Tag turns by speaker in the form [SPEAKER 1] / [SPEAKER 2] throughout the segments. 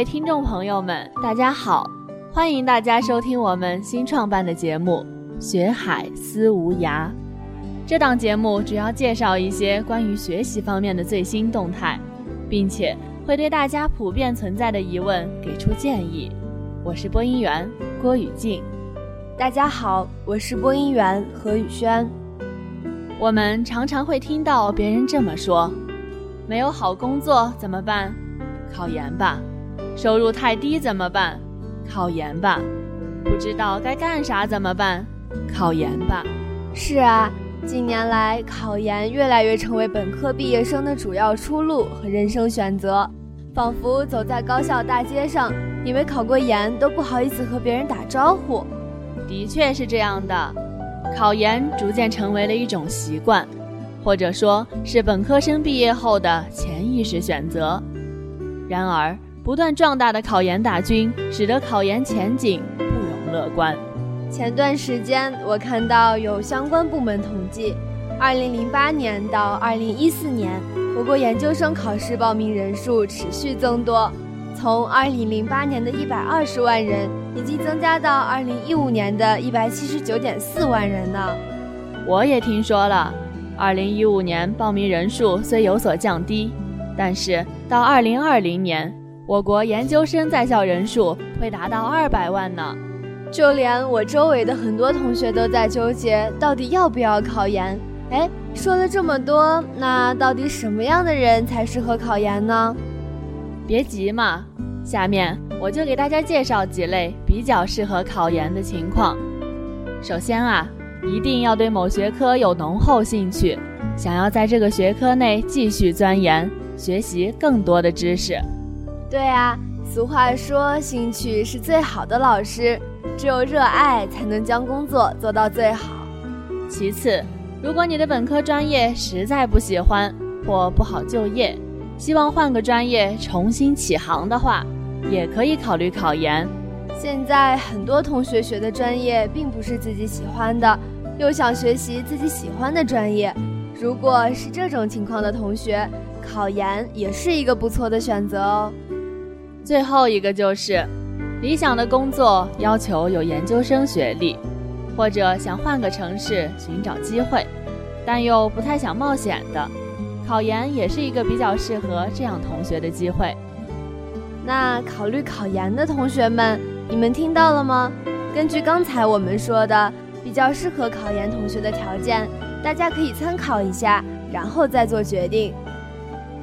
[SPEAKER 1] 各位听众朋友们，大家好，欢迎大家收听我们新创办的节目《学海思无涯》。这档节目主要介绍一些关于学习方面的最新动态，并且会对大家普遍存在的疑问给出建议。我是播音员郭雨静。
[SPEAKER 2] 大家好，我是播音员何宇轩。
[SPEAKER 1] 我们常常会听到别人这么说：“没有好工作怎么办？考研吧。收入太低怎么办？考研吧。不知道该干啥怎么办？考研吧。”
[SPEAKER 2] 是啊，近年来考研越来越成为本科毕业生的主要出路和人生选择，仿佛走在高校大街上，你没考过研都不好意思和别人打招呼。
[SPEAKER 1] 的确是这样的。考研逐渐成为了一种习惯，或者说是本科生毕业后的潜意识选择。然而，不断壮大的考研大军使得考研前景不容乐观。
[SPEAKER 2] 前段时间，我看到有相关部门统计二零零八年到二零一四年，我国研究生考试报名人数持续增多，从二零零八年的一百二十万人。已经增加到二零一五年的一百七十九点四万人呢。
[SPEAKER 1] 我也听说了，二零一五年报名人数虽有所降低，但是到二零二零年，我国研究生在校人数会达到二百万呢。
[SPEAKER 2] 就连我周围的很多同学都在纠结，到底要不要考研？哎，说了这么多，那到底什么样的人才适合考研呢？
[SPEAKER 1] 别急嘛。下面我就给大家介绍几类比较适合考研的情况。首先啊，一定要对某学科有浓厚兴趣，想要在这个学科内继续钻研，学习更多的知识。
[SPEAKER 2] 对啊，俗话说，兴趣是最好的老师，只有热爱才能将工作做到最好。
[SPEAKER 1] 其次，如果你的本科专业实在不喜欢或不好就业，希望换个专业重新起航的话，也可以考虑考研。
[SPEAKER 2] 现在很多同学学的专业并不是自己喜欢的，又想学习自己喜欢的专业。如果是这种情况的同学，考研也是一个不错的选择哦。
[SPEAKER 1] 最后一个就是，理想的工作要求有研究生学历，或者想换个城市寻找机会，但又不太想冒险的。考研也是一个比较适合这样同学的机会。
[SPEAKER 2] 那考虑考研的同学们，你们听到了吗？根据刚才我们说的比较适合考研同学的条件，大家可以参考一下，然后再做决定。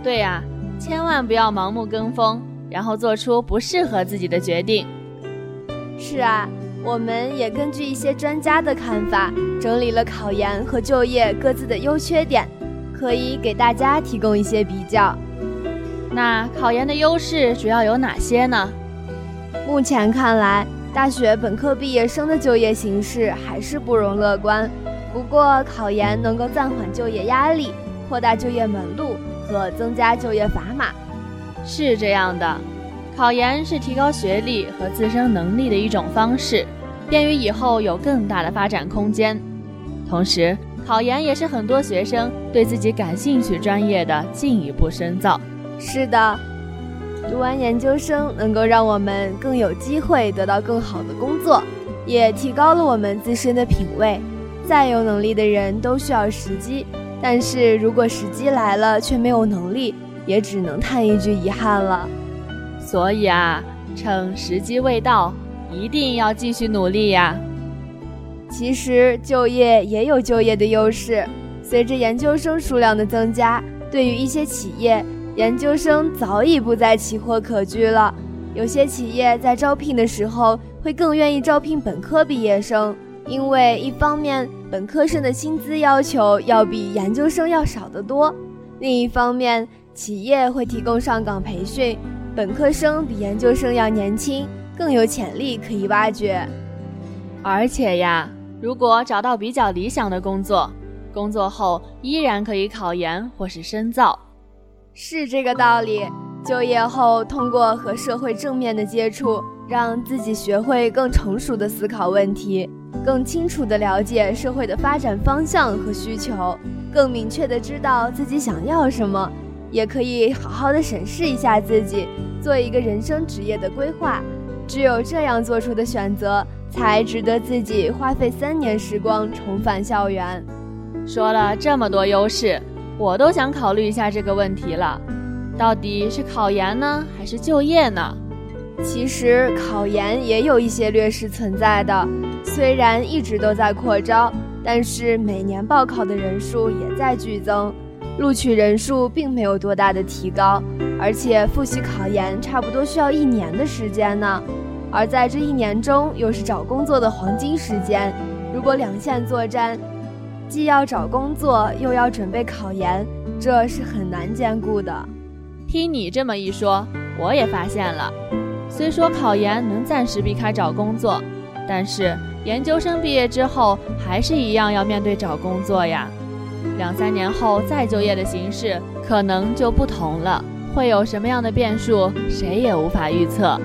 [SPEAKER 1] 对呀，千万不要盲目跟风，然后做出不适合自己的决定。
[SPEAKER 2] 是啊，我们也根据一些专家的看法，整理了考研和就业各自的优缺点。可以给大家提供一些比较。
[SPEAKER 1] 那考研的优势主要有哪些呢？
[SPEAKER 2] 目前看来，大学本科毕业生的就业形势还是不容乐观。不过，考研能够暂缓就业压力，扩大就业门路和增加就业砝码。
[SPEAKER 1] 是这样的，考研是提高学历和自身能力的一种方式，便于以后有更大的发展空间。同时，考研也是很多学生对自己感兴趣专业的进一步深造。
[SPEAKER 2] 是的，读完研究生能够让我们更有机会得到更好的工作，也提高了我们自身的品味。再有能力的人都需要时机，但是如果时机来了却没有能力，也只能叹一句遗憾了。
[SPEAKER 1] 所以啊，趁时机未到，一定要继续努力呀。
[SPEAKER 2] 其实就业也有就业的优势，随着研究生数量的增加，对于一些企业，研究生早已不再奇货可居了。有些企业在招聘的时候会更愿意招聘本科毕业生，因为一方面本科生的薪资要求要比研究生要少得多，另一方面企业会提供上岗培训，本科生比研究生要年轻，更有潜力可以挖掘。
[SPEAKER 1] 而且呀。如果找到比较理想的工作，工作后依然可以考研或是深造，
[SPEAKER 2] 是这个道理。就业后，通过和社会正面的接触，让自己学会更成熟的思考问题，更清楚地了解社会的发展方向和需求，更明确地知道自己想要什么，也可以好好的审视一下自己，做一个人生职业的规划。只有这样做出的选择，才值得自己花费三年时光重返校园。
[SPEAKER 1] 说了这么多优势，我都想考虑一下这个问题了，到底是考研呢，还是就业呢？
[SPEAKER 2] 其实考研也有一些劣势存在的，虽然一直都在扩招，但是每年报考的人数也在剧增，录取人数并没有多大的提高，而且复习考研差不多需要一年的时间呢。而在这一年中，又是找工作的黄金时间，如果两线作战，既要找工作，又要准备考研，这是很难兼顾的。
[SPEAKER 1] 听你这么一说，我也发现了。虽说考研能暂时避开找工作，但是研究生毕业之后还是一样要面对找工作呀。两三年后再就业的形势可能就不同了，会有什么样的变数，谁也无法预测。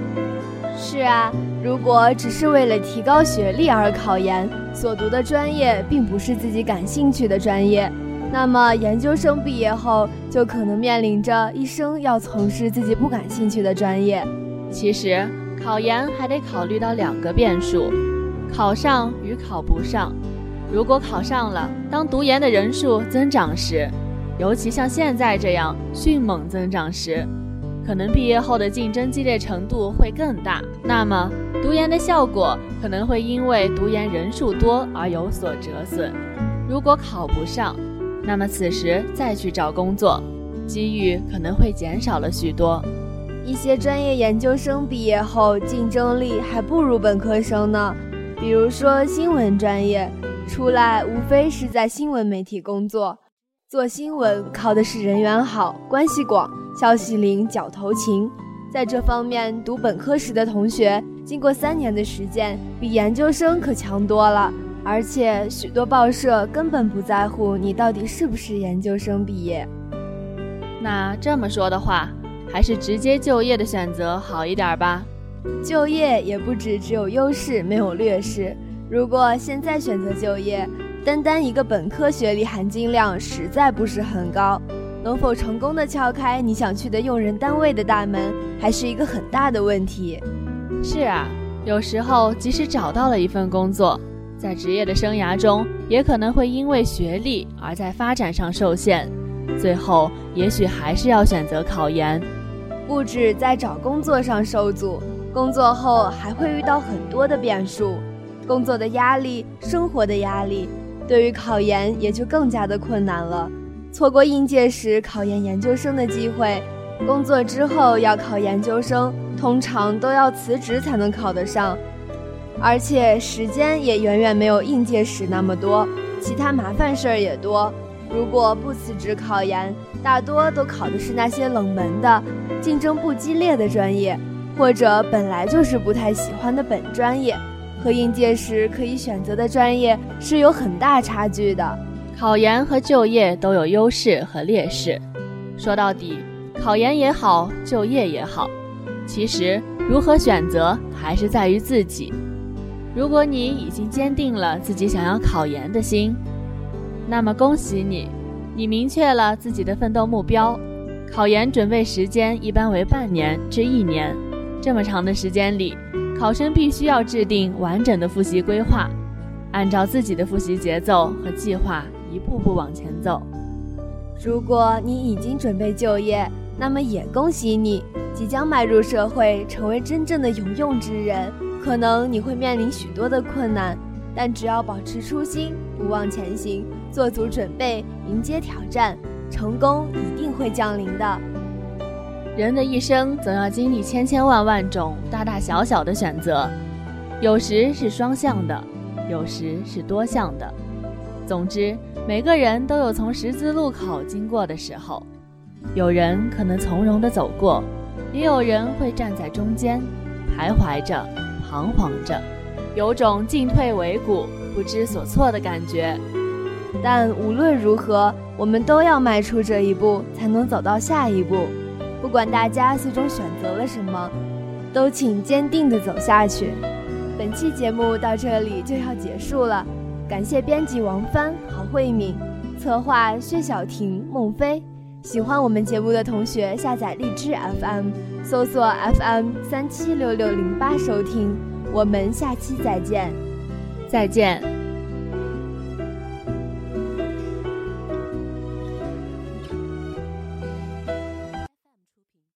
[SPEAKER 2] 是啊，如果只是为了提高学历而考研，所读的专业并不是自己感兴趣的专业，那么研究生毕业后就可能面临着一生要从事自己不感兴趣的专业。
[SPEAKER 1] 其实考研还得考虑到两个变数：考上与考不上。如果考上了，当读研的人数增长时，尤其像现在这样迅猛增长时，可能毕业后的竞争激烈程度会更大。那么读研的效果可能会因为读研人数多而有所折损。如果考不上，那么此时再去找工作，机遇可能会减少了许多。
[SPEAKER 2] 一些专业研究生毕业后竞争力还不如本科生呢，比如说新闻专业，出来无非是在新闻媒体工作，做新闻靠的是人缘好、关系广、消息灵、脚头勤。在这方面，读本科时的同学经过三年的实践，比研究生可强多了。而且许多报社根本不在乎你到底是不是研究生毕业。
[SPEAKER 1] 那这么说的话。还是直接就业的选择好一点吧。
[SPEAKER 2] 就业也不止只有优势没有劣势。如果现在选择就业，单单一个本科学历含金量实在不是很高，能否成功的敲开你想去的用人单位的大门，还是一个很大的问题。
[SPEAKER 1] 是啊，有时候即使找到了一份工作，在职业的生涯中也可能会因为学历而在发展上受限，最后也许还是要选择考研。
[SPEAKER 2] 不止在找工作上受阻，工作后还会遇到很多的变数，工作的压力、生活的压力，对于考研也就更加的困难了。错过应届时考研研究生的机会，工作之后要考研究生，通常都要辞职才能考得上，而且时间也远远没有应届时那么多，其他麻烦事儿也多。如果不辞职考研，大多都考的是那些冷门的、竞争不激烈的专业，或者本来就是不太喜欢的本专业，和应届时可以选择的专业是有很大差距的。
[SPEAKER 1] 考研和就业都有优势和劣势，说到底，考研也好，就业也好，其实如何选择还是在于自己。如果你已经坚定了自己想要考研的心。那么恭喜你，你明确了自己的奋斗目标。考研准备时间一般为半年至一年，这么长的时间里，考生必须要制定完整的复习规划，按照自己的复习节奏和计划一步步往前走。
[SPEAKER 2] 如果你已经准备就业，那么也恭喜你，即将迈入社会，成为真正的有用之人。可能你会面临许多的困难。但只要保持初心，不忘前行，做足准备，迎接挑战，成功一定会降临的。
[SPEAKER 1] 人的一生总要经历千千万万种大大小小的选择，有时是双向的，有时是多向的。总之，每个人都有从十字路口经过的时候，有人可能从容地走过，也有人会站在中间，徘徊着，彷徨着。有种进退维谷、不知所措的感觉，
[SPEAKER 2] 但无论如何，我们都要迈出这一步，才能走到下一步。不管大家最终选择了什么，都请坚定地走下去。本期节目到这里就要结束了，感谢编辑王帆、郝慧敏，策划薛晓婷、孟飞，喜欢我们节目的同学，下载荔枝 FM，搜索 FM 三七六六零八收听。我们下期再见，
[SPEAKER 1] 再见。